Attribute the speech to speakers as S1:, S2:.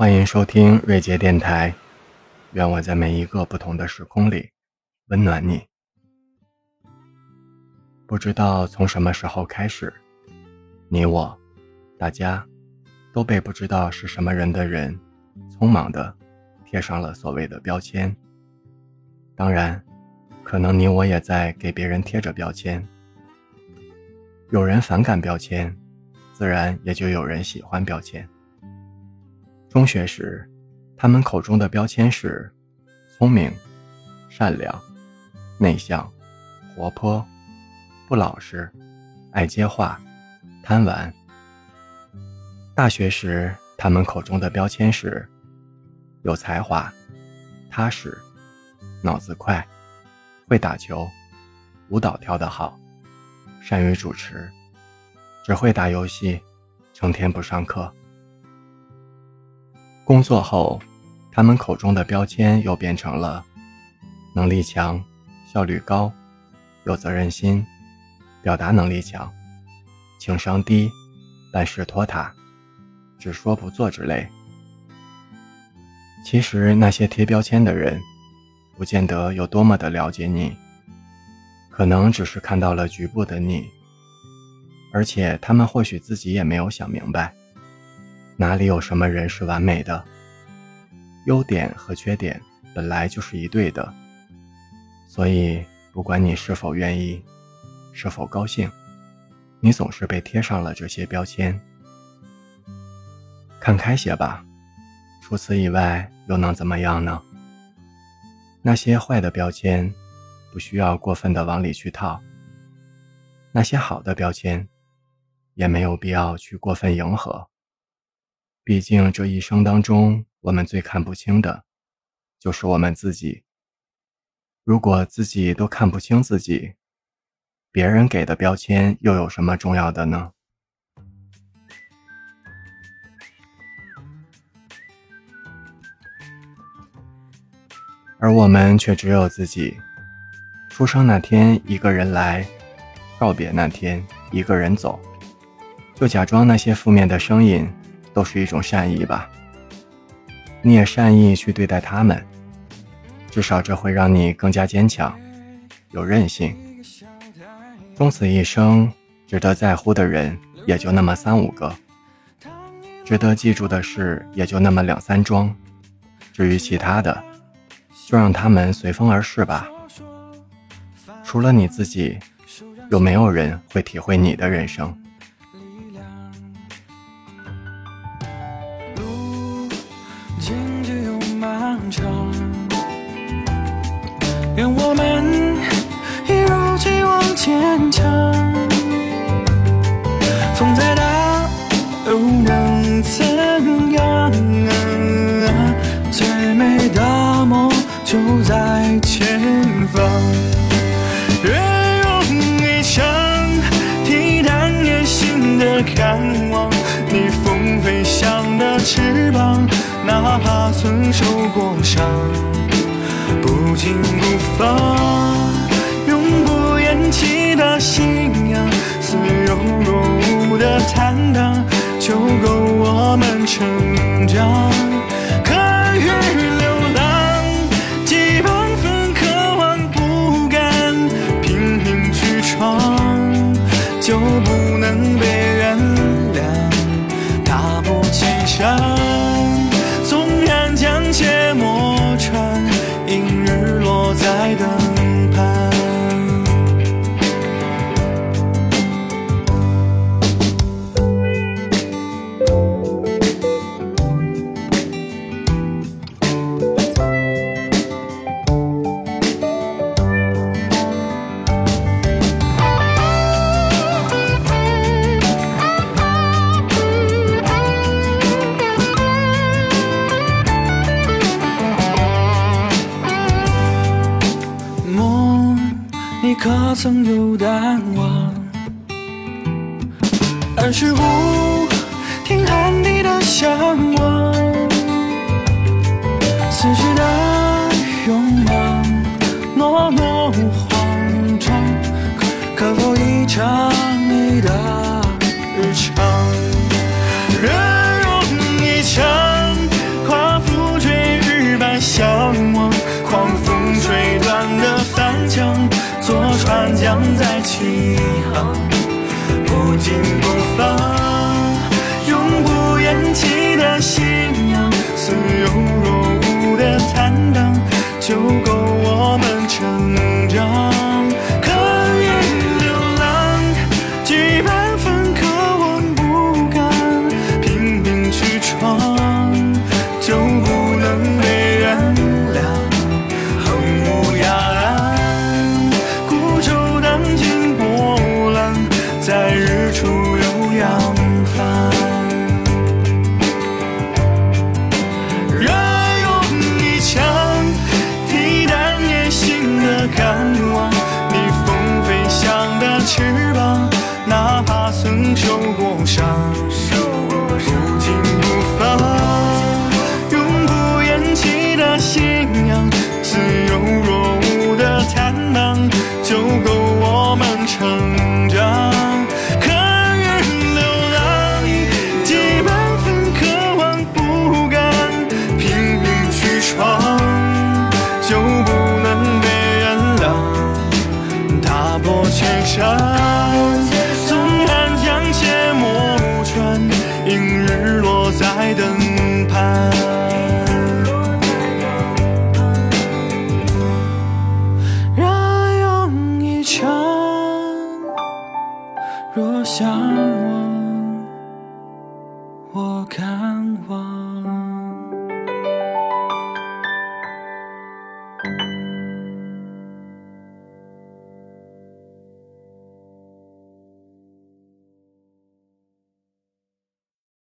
S1: 欢迎收听瑞杰电台，愿我在每一个不同的时空里温暖你。不知道从什么时候开始，你我，大家，都被不知道是什么人的人，匆忙的贴上了所谓的标签。当然，可能你我也在给别人贴着标签。有人反感标签，自然也就有人喜欢标签。中学时，他们口中的标签是：聪明、善良、内向、活泼、不老实、爱接话、贪玩。大学时，他们口中的标签是：有才华、踏实、脑子快、会打球、舞蹈跳得好、善于主持、只会打游戏、成天不上课。工作后，他们口中的标签又变成了能力强、效率高、有责任心、表达能力强、情商低、办事拖沓、只说不做之类。其实那些贴标签的人，不见得有多么的了解你，可能只是看到了局部的你，而且他们或许自己也没有想明白。哪里有什么人是完美的？优点和缺点本来就是一对的，所以不管你是否愿意，是否高兴，你总是被贴上了这些标签。看开些吧，除此以外又能怎么样呢？那些坏的标签，不需要过分的往里去套；那些好的标签，也没有必要去过分迎合。毕竟这一生当中，我们最看不清的，就是我们自己。如果自己都看不清自己，别人给的标签又有什么重要的呢？而我们却只有自己。出生那天一个人来，告别那天一个人走，就假装那些负面的声音。都是一种善意吧，你也善意去对待他们，至少这会让你更加坚强，有韧性。终此一生，值得在乎的人也就那么三五个，值得记住的事也就那么两三桩，至于其他的，就让他们随风而逝吧。除了你自己，有没有人会体会你的人生？
S2: 荆棘又漫长愿我们一如既往坚强，风再大又能怎样？最美的梦就在前方。愿用一枪替代内心的渴望，受过伤。不紧不放，永不言弃的信仰，似有若无的坦荡，就够我们成长。可曾有淡忘？二十五听喊你的向往，此时的担当就够我们成长，可以流浪，几百分渴望不甘，拼命去闯，就不能被原谅。横无涯岸，孤舟荡尽波澜，在日出悠扬。aşağı